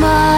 Just